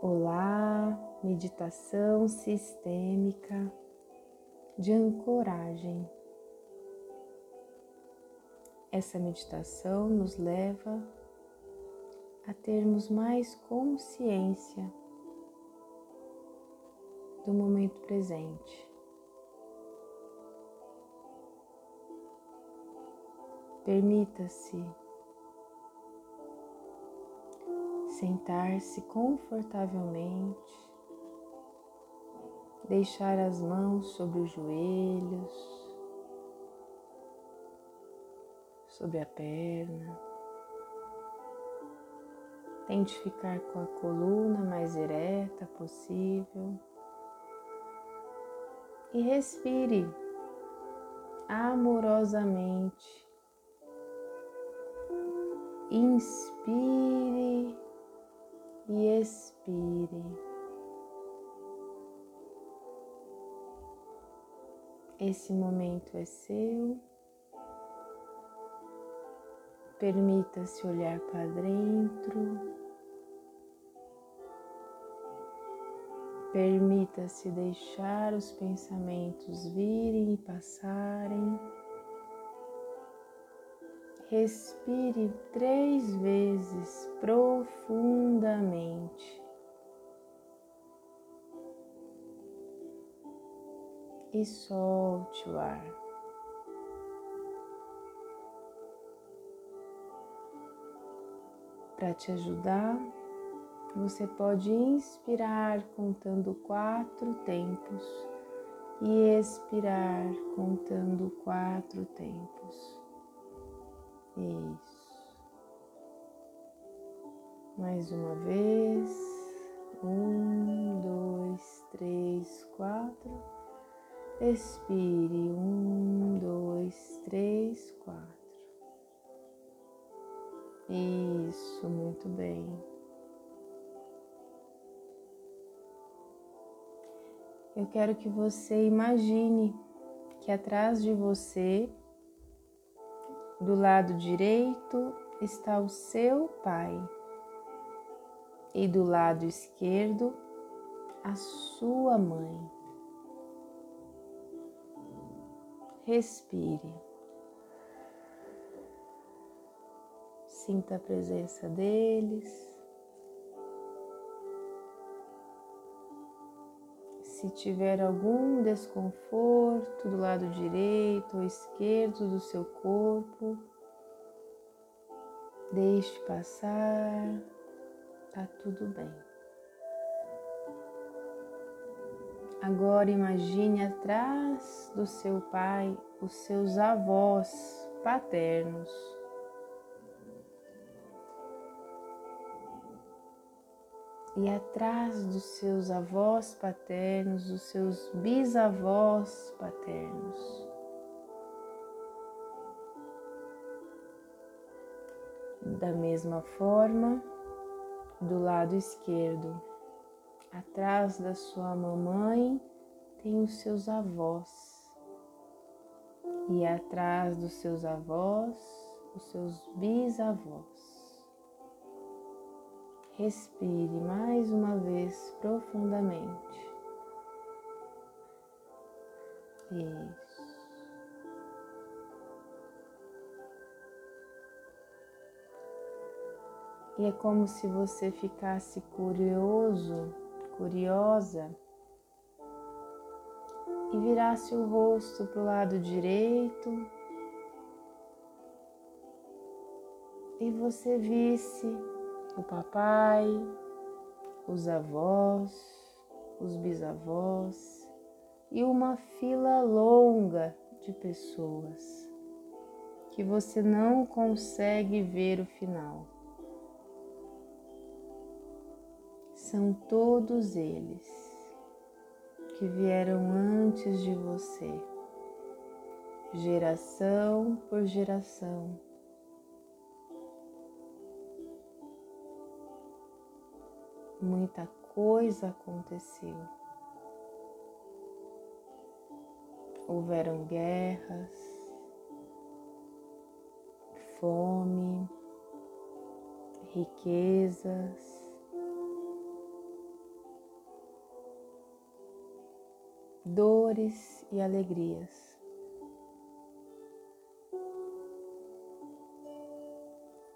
Olá, meditação sistêmica de ancoragem. Essa meditação nos leva a termos mais consciência do momento presente. Permita-se sentar-se confortavelmente, deixar as mãos sobre os joelhos, sobre a perna. Tente ficar com a coluna mais ereta possível e respire amorosamente. Inspire e expire. Esse momento é seu. Permita-se olhar para dentro. Permita-se deixar os pensamentos virem e passarem. Respire três vezes profundamente. E solte o ar. Para te ajudar, você pode inspirar contando quatro tempos e expirar contando quatro tempos. Isso. Mais uma vez. Um, dois, três, quatro. Expire. Um, dois, três, quatro. Isso, muito bem. Eu quero que você imagine que atrás de você do lado direito está o seu pai e do lado esquerdo a sua mãe. Respire. Sinta a presença deles. Se tiver algum desconforto do lado direito ou esquerdo do seu corpo, deixe passar, tá tudo bem. Agora imagine atrás do seu pai os seus avós paternos. E atrás dos seus avós paternos, dos seus bisavós paternos. Da mesma forma, do lado esquerdo, atrás da sua mamãe, tem os seus avós, e atrás dos seus avós, os seus bisavós. Respire mais uma vez profundamente. Isso. E é como se você ficasse curioso, curiosa, e virasse o rosto para o lado direito e você visse o papai, os avós, os bisavós e uma fila longa de pessoas que você não consegue ver o final. São todos eles que vieram antes de você, geração por geração Muita coisa aconteceu. Houveram guerras, fome, riquezas, dores e alegrias.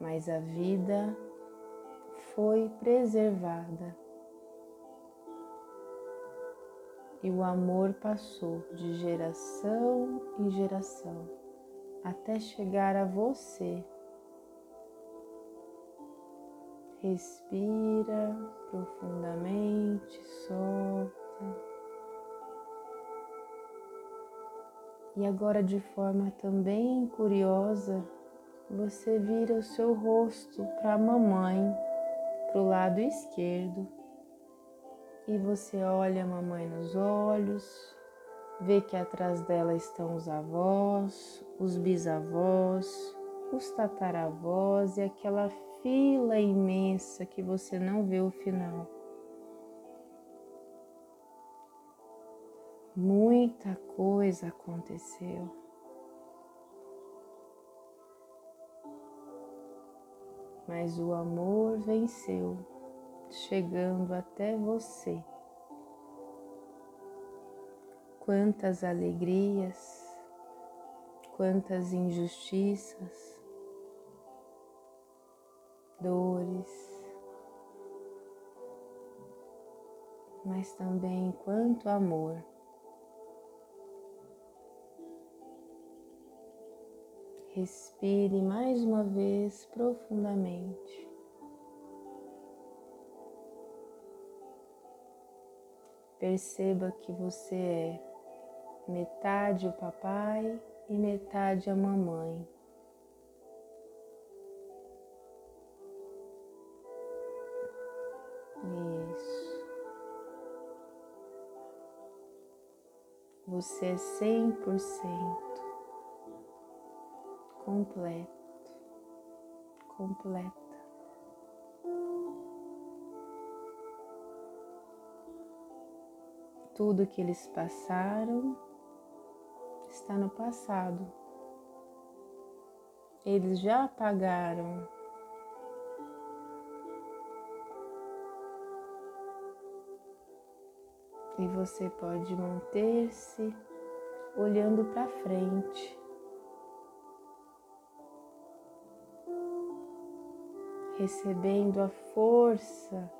Mas a vida foi preservada e o amor passou de geração em geração até chegar a você. Respira profundamente, solta. E agora, de forma também curiosa, você vira o seu rosto para a mamãe, para o lado esquerdo, e você olha a mamãe nos olhos, vê que atrás dela estão os avós, os bisavós, os tataravós e aquela fila imensa que você não vê o final. Muita coisa aconteceu. Mas o amor venceu, chegando até você. Quantas alegrias, quantas injustiças, dores, mas também quanto amor. Respire mais uma vez profundamente. Perceba que você é metade o papai e metade a mamãe. Isso. Você é cem por cento completo, completa. Tudo que eles passaram está no passado. Eles já apagaram e você pode manter-se olhando para frente, recebendo a força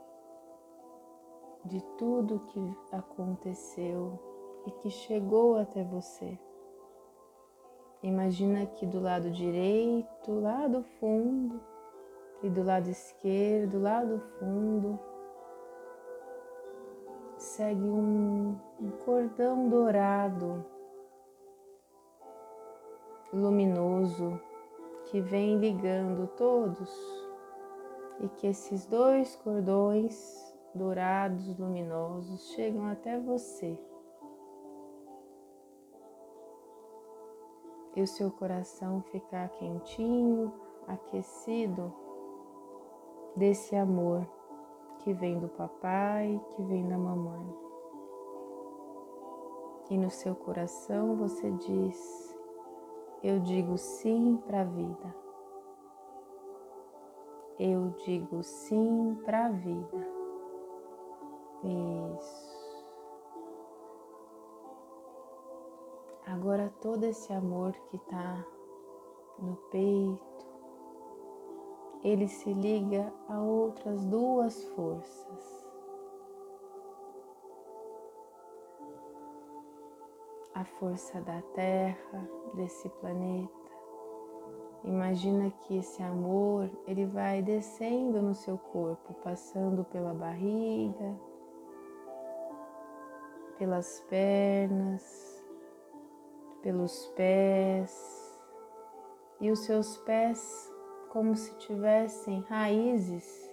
de tudo que aconteceu e que chegou até você. Imagina que do lado direito, lá do fundo, e do lado esquerdo, lá do fundo, segue um, um cordão dourado, luminoso, que vem ligando todos, e que esses dois cordões dourados, luminosos, chegam até você. E o seu coração ficar quentinho, aquecido desse amor que vem do papai, que vem da mamãe. E no seu coração você diz: Eu digo sim para a vida. Eu digo sim para a vida. Isso. Agora todo esse amor que está no peito, ele se liga a outras duas forças. A força da Terra, desse planeta. Imagina que esse amor, ele vai descendo no seu corpo, passando pela barriga, pelas pernas, pelos pés, e os seus pés como se tivessem raízes.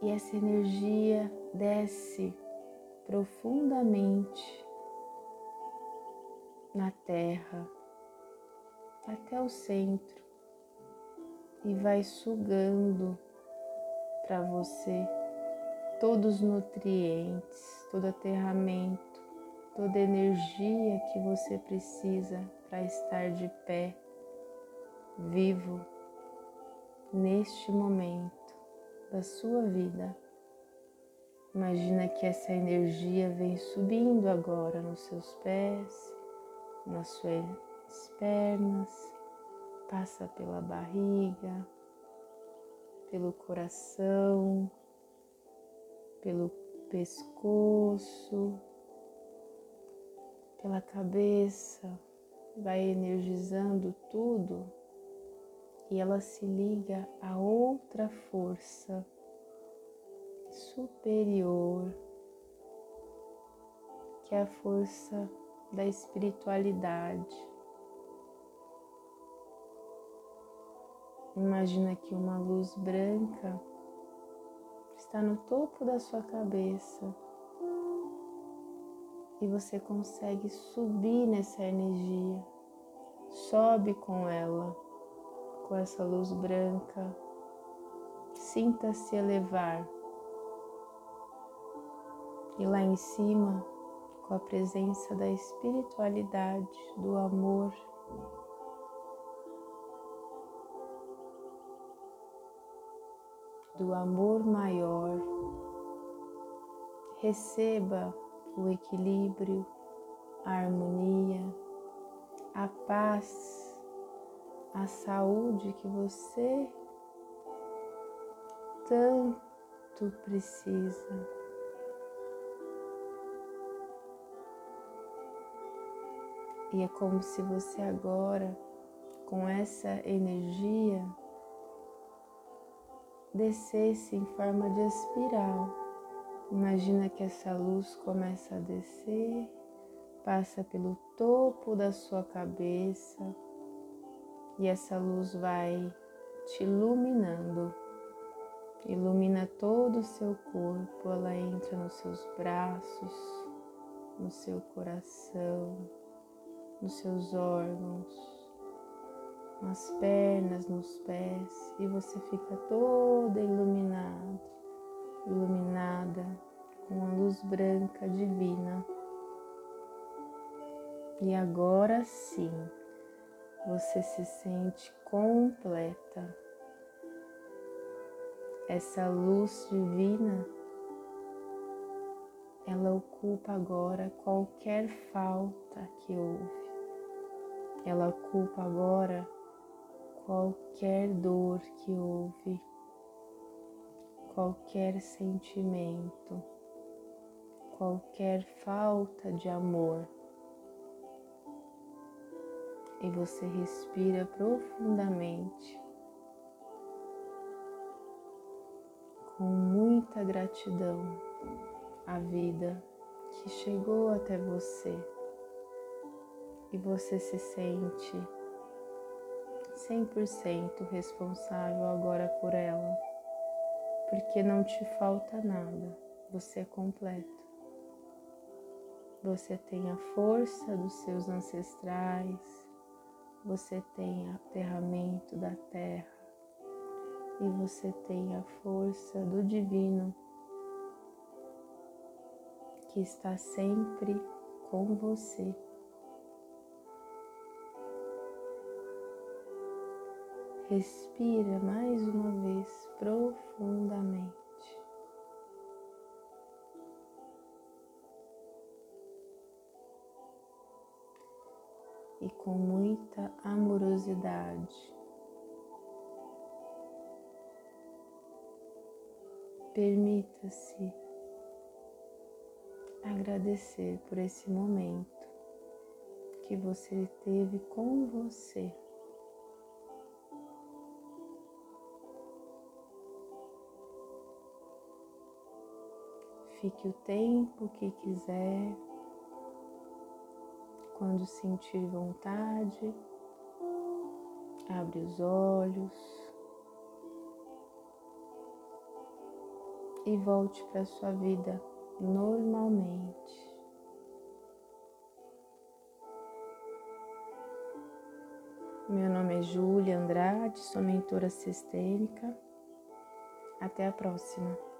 E essa energia desce profundamente na terra até o centro e vai sugando para você todos os nutrientes, todo aterramento, toda energia que você precisa para estar de pé, vivo, neste momento da sua vida. Imagina que essa energia vem subindo agora nos seus pés, nas suas pernas, passa pela barriga, pelo coração, pelo pescoço, pela cabeça, vai energizando tudo e ela se liga a outra força superior, que é a força da espiritualidade. Imagina que uma luz branca está no topo da sua cabeça e você consegue subir nessa energia. Sobe com ela, com essa luz branca. Sinta-se elevar. E lá em cima, com a presença da espiritualidade, do amor, do amor maior, receba o equilíbrio, a harmonia, a paz, a saúde que você tanto precisa. E é como se você agora, com essa energia, descesse em forma de espiral. Imagina que essa luz começa a descer, passa pelo topo da sua cabeça e essa luz vai te iluminando. Ilumina todo o seu corpo, ela entra nos seus braços, no seu coração, nos seus órgãos, nas pernas, nos pés, e você fica toda iluminada, iluminada com a luz branca divina. E agora sim, você se sente completa. Essa luz divina, ela ocupa agora qualquer falta que houve ela ocupa agora qualquer dor que houve, qualquer sentimento, qualquer falta de amor. E você respira profundamente, com muita gratidão à vida que chegou até você e você se sente 100% responsável agora por ela, porque não te falta nada, você é completo. Você tem a força dos seus ancestrais, você tem aterramento da terra e você tem a força do divino que está sempre com você. Respira mais uma vez profundamente. E com muita amorosidade. Permita-se agradecer por esse momento que você teve com você. Fique o tempo que quiser, quando sentir vontade, abre os olhos e volte para sua vida normalmente. Meu nome é Júlia Andrade, sou mentora sistêmica. Até a próxima.